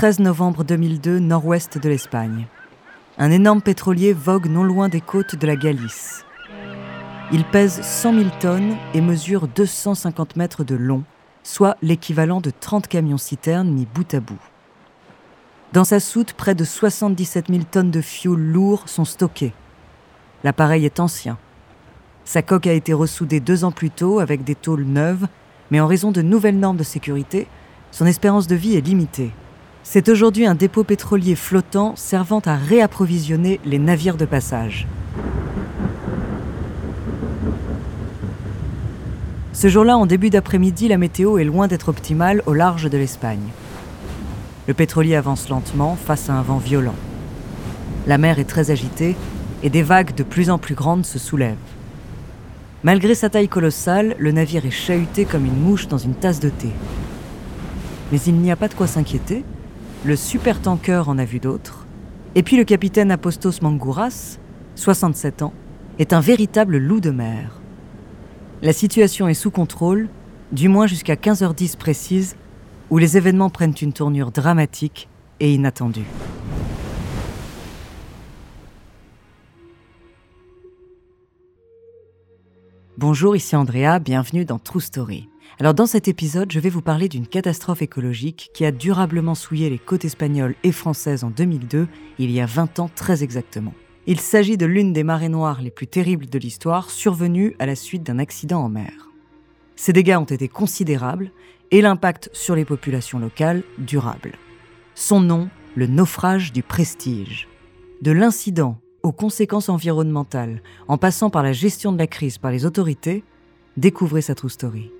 13 novembre 2002, nord-ouest de l'Espagne. Un énorme pétrolier vogue non loin des côtes de la Galice. Il pèse 100 000 tonnes et mesure 250 mètres de long, soit l'équivalent de 30 camions-citernes mis bout à bout. Dans sa soute, près de 77 000 tonnes de fioul lourd sont stockées. L'appareil est ancien. Sa coque a été ressoudée deux ans plus tôt avec des tôles neuves, mais en raison de nouvelles normes de sécurité, son espérance de vie est limitée. C'est aujourd'hui un dépôt pétrolier flottant servant à réapprovisionner les navires de passage. Ce jour-là, en début d'après-midi, la météo est loin d'être optimale au large de l'Espagne. Le pétrolier avance lentement face à un vent violent. La mer est très agitée et des vagues de plus en plus grandes se soulèvent. Malgré sa taille colossale, le navire est chahuté comme une mouche dans une tasse de thé. Mais il n'y a pas de quoi s'inquiéter. Le supertanker en a vu d'autres. Et puis le capitaine Apostos Mangouras, 67 ans, est un véritable loup de mer. La situation est sous contrôle, du moins jusqu'à 15h10 précise, où les événements prennent une tournure dramatique et inattendue. Bonjour, ici Andrea, bienvenue dans True Story. Alors dans cet épisode, je vais vous parler d'une catastrophe écologique qui a durablement souillé les côtes espagnoles et françaises en 2002, il y a 20 ans très exactement. Il s'agit de l'une des marées noires les plus terribles de l'histoire, survenue à la suite d'un accident en mer. Ces dégâts ont été considérables et l'impact sur les populations locales durable. Son nom, le naufrage du prestige. De l'incident aux conséquences environnementales, en passant par la gestion de la crise par les autorités, découvrez sa true story.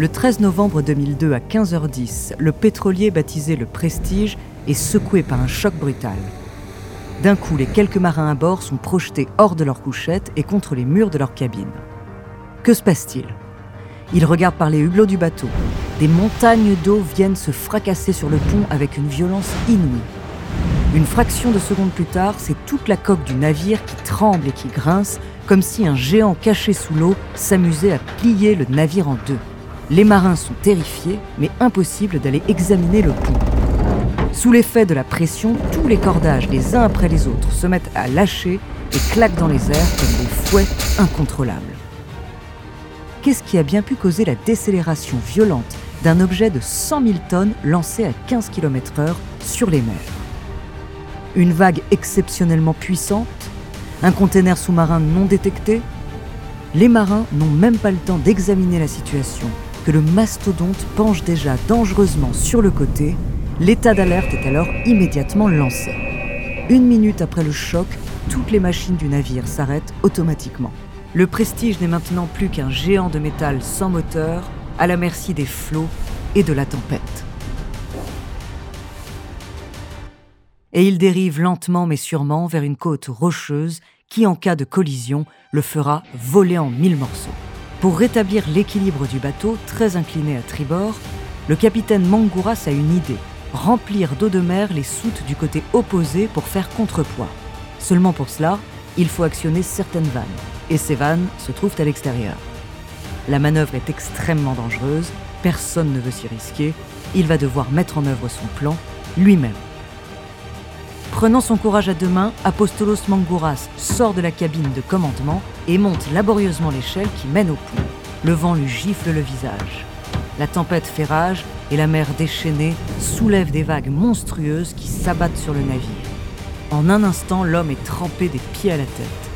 Le 13 novembre 2002 à 15h10, le pétrolier baptisé le Prestige est secoué par un choc brutal. D'un coup, les quelques marins à bord sont projetés hors de leur couchette et contre les murs de leur cabine. Que se passe-t-il? Ils regardent par les hublots du bateau. Des montagnes d'eau viennent se fracasser sur le pont avec une violence inouïe. Une fraction de seconde plus tard, c'est toute la coque du navire qui tremble et qui grince, comme si un géant caché sous l'eau s'amusait à plier le navire en deux. Les marins sont terrifiés, mais impossible d'aller examiner le pont. Sous l'effet de la pression, tous les cordages, les uns après les autres, se mettent à lâcher et claquent dans les airs comme des fouets incontrôlables. Qu'est-ce qui a bien pu causer la décélération violente d'un objet de 100 000 tonnes lancé à 15 km/h sur les mers? Une vague exceptionnellement puissante? Un conteneur sous-marin non détecté? Les marins n'ont même pas le temps d'examiner la situation que le mastodonte penche déjà dangereusement sur le côté, l'état d'alerte est alors immédiatement lancé. Une minute après le choc, toutes les machines du navire s'arrêtent automatiquement. Le Prestige n'est maintenant plus qu'un géant de métal sans moteur, à la merci des flots et de la tempête. Et il dérive lentement mais sûrement vers une côte rocheuse qui, en cas de collision, le fera voler en mille morceaux. Pour rétablir l'équilibre du bateau, très incliné à tribord, le capitaine Mangouras a une idée remplir d'eau de mer les soutes du côté opposé pour faire contrepoids. Seulement pour cela, il faut actionner certaines vannes, et ces vannes se trouvent à l'extérieur. La manœuvre est extrêmement dangereuse, personne ne veut s'y risquer, il va devoir mettre en œuvre son plan lui-même. Prenant son courage à deux mains, Apostolos Mangouras sort de la cabine de commandement et monte laborieusement l'échelle qui mène au pont. Le vent lui gifle le visage. La tempête fait rage et la mer déchaînée soulève des vagues monstrueuses qui s'abattent sur le navire. En un instant, l'homme est trempé des pieds à la tête.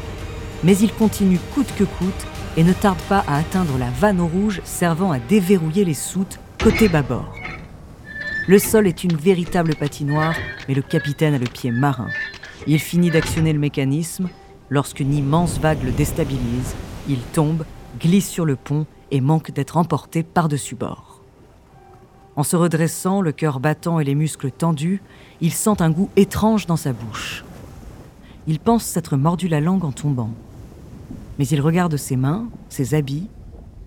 Mais il continue coûte que coûte et ne tarde pas à atteindre la vanne rouge servant à déverrouiller les soutes côté bâbord. Le sol est une véritable patinoire, mais le capitaine a le pied marin. Il finit d'actionner le mécanisme lorsqu'une immense vague le déstabilise. Il tombe, glisse sur le pont et manque d'être emporté par-dessus bord. En se redressant, le cœur battant et les muscles tendus, il sent un goût étrange dans sa bouche. il pense s'être mordu la langue en tombant. Mais il regarde ses mains, ses habits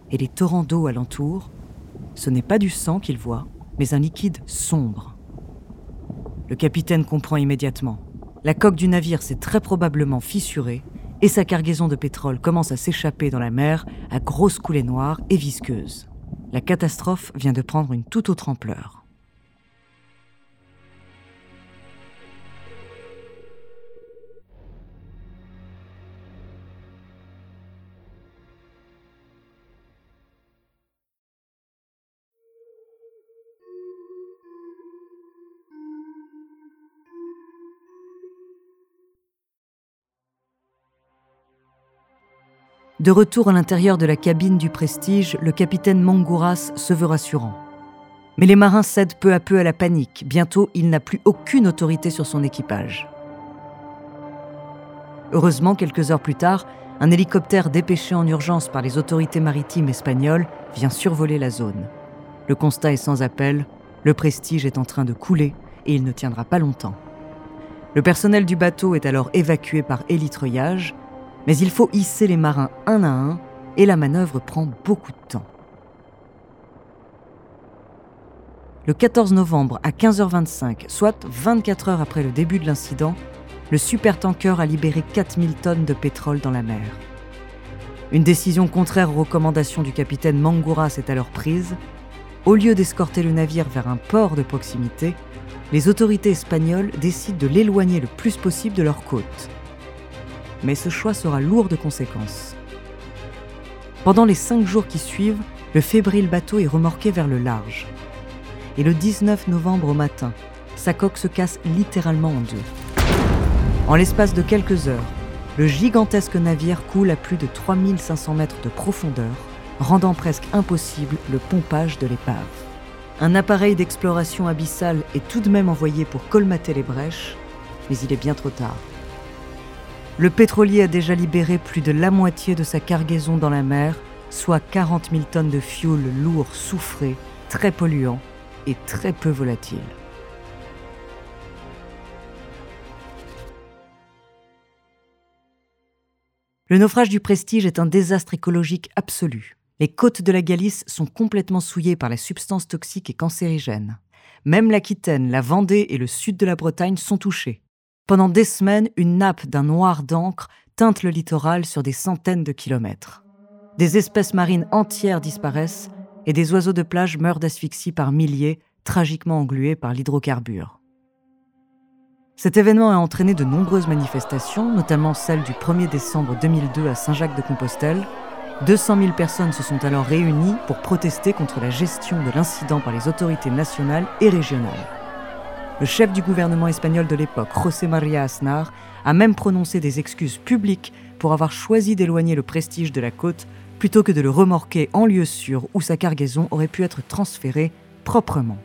et les torrents d'eau alentour. Ce n'est pas du sang qu'il voit, mais un liquide sombre. Le capitaine comprend immédiatement. La coque du navire s'est très probablement fissurée et sa cargaison de pétrole commence à s'échapper dans la mer à grosses coulées noires et visqueuses. La catastrophe vient de prendre une toute autre ampleur. De retour à l'intérieur de la cabine du Prestige, le capitaine Mangouras se veut rassurant. Mais les marins cèdent peu à peu à la panique. Bientôt, il n'a plus aucune autorité sur son équipage. Heureusement, quelques heures plus tard, un hélicoptère dépêché en urgence par les autorités maritimes espagnoles vient survoler la zone. Le constat est sans appel, le Prestige est en train de couler et il ne tiendra pas longtemps. Le personnel du bateau est alors évacué par hélitreuillage mais il faut hisser les marins un à un et la manœuvre prend beaucoup de temps. Le 14 novembre à 15h25, soit 24 heures après le début de l'incident, le supertanker a libéré 4000 tonnes de pétrole dans la mer. Une décision contraire aux recommandations du capitaine Mangouras est alors prise. Au lieu d'escorter le navire vers un port de proximité, les autorités espagnoles décident de l'éloigner le plus possible de leur côte mais ce choix sera lourd de conséquences. Pendant les cinq jours qui suivent, le fébrile bateau est remorqué vers le large. Et le 19 novembre au matin, sa coque se casse littéralement en deux. En l'espace de quelques heures, le gigantesque navire coule à plus de 3500 mètres de profondeur, rendant presque impossible le pompage de l'épave. Un appareil d'exploration abyssale est tout de même envoyé pour colmater les brèches, mais il est bien trop tard. Le pétrolier a déjà libéré plus de la moitié de sa cargaison dans la mer, soit 40 000 tonnes de fioul lourd, soufré, très polluant et très peu volatile. Le naufrage du Prestige est un désastre écologique absolu. Les côtes de la Galice sont complètement souillées par la substance toxique et cancérigène. Même l'Aquitaine, la Vendée et le sud de la Bretagne sont touchés. Pendant des semaines, une nappe d'un noir d'encre teinte le littoral sur des centaines de kilomètres. Des espèces marines entières disparaissent et des oiseaux de plage meurent d'asphyxie par milliers, tragiquement englués par l'hydrocarbure. Cet événement a entraîné de nombreuses manifestations, notamment celle du 1er décembre 2002 à Saint-Jacques-de-Compostelle. 200 000 personnes se sont alors réunies pour protester contre la gestion de l'incident par les autorités nationales et régionales. Le chef du gouvernement espagnol de l'époque, José María Aznar, a même prononcé des excuses publiques pour avoir choisi d'éloigner le prestige de la côte plutôt que de le remorquer en lieu sûr où sa cargaison aurait pu être transférée proprement.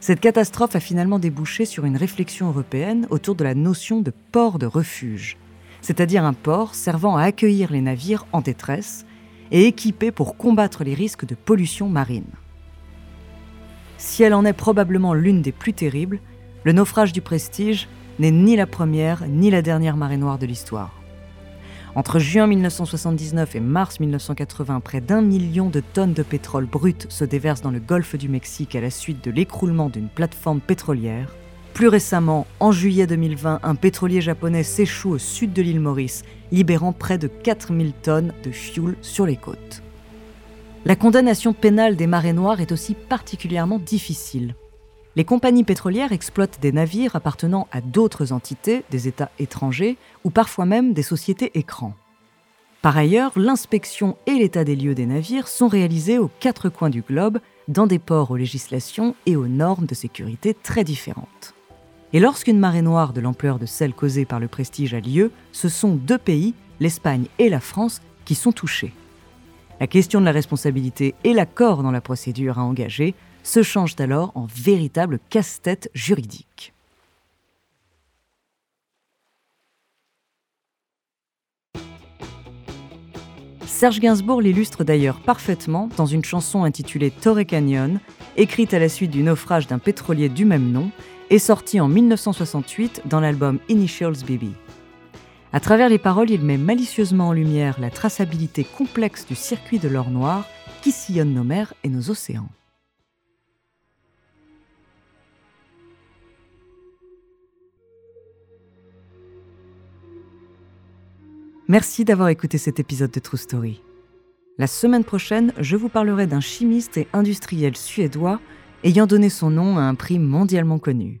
Cette catastrophe a finalement débouché sur une réflexion européenne autour de la notion de port de refuge, c'est-à-dire un port servant à accueillir les navires en détresse et équipé pour combattre les risques de pollution marine. Si elle en est probablement l'une des plus terribles, le naufrage du Prestige n'est ni la première ni la dernière marée noire de l'histoire. Entre juin 1979 et mars 1980, près d'un million de tonnes de pétrole brut se déversent dans le golfe du Mexique à la suite de l'écroulement d'une plateforme pétrolière. Plus récemment, en juillet 2020, un pétrolier japonais s'échoue au sud de l'île Maurice, libérant près de 4000 tonnes de fioul sur les côtes. La condamnation pénale des marées noires est aussi particulièrement difficile. Les compagnies pétrolières exploitent des navires appartenant à d'autres entités, des États étrangers, ou parfois même des sociétés écrans. Par ailleurs, l'inspection et l'état des lieux des navires sont réalisés aux quatre coins du globe, dans des ports aux législations et aux normes de sécurité très différentes. Et lorsqu'une marée noire de l'ampleur de celle causée par le prestige a lieu, ce sont deux pays, l'Espagne et la France, qui sont touchés. La question de la responsabilité et l'accord dans la procédure à engager se changent alors en véritable casse-tête juridique. Serge Gainsbourg l'illustre d'ailleurs parfaitement dans une chanson intitulée Torre Canyon, écrite à la suite du naufrage d'un pétrolier du même nom et sortie en 1968 dans l'album Initials BB. À travers les paroles, il met malicieusement en lumière la traçabilité complexe du circuit de l'or noir qui sillonne nos mers et nos océans. Merci d'avoir écouté cet épisode de True Story. La semaine prochaine, je vous parlerai d'un chimiste et industriel suédois ayant donné son nom à un prix mondialement connu.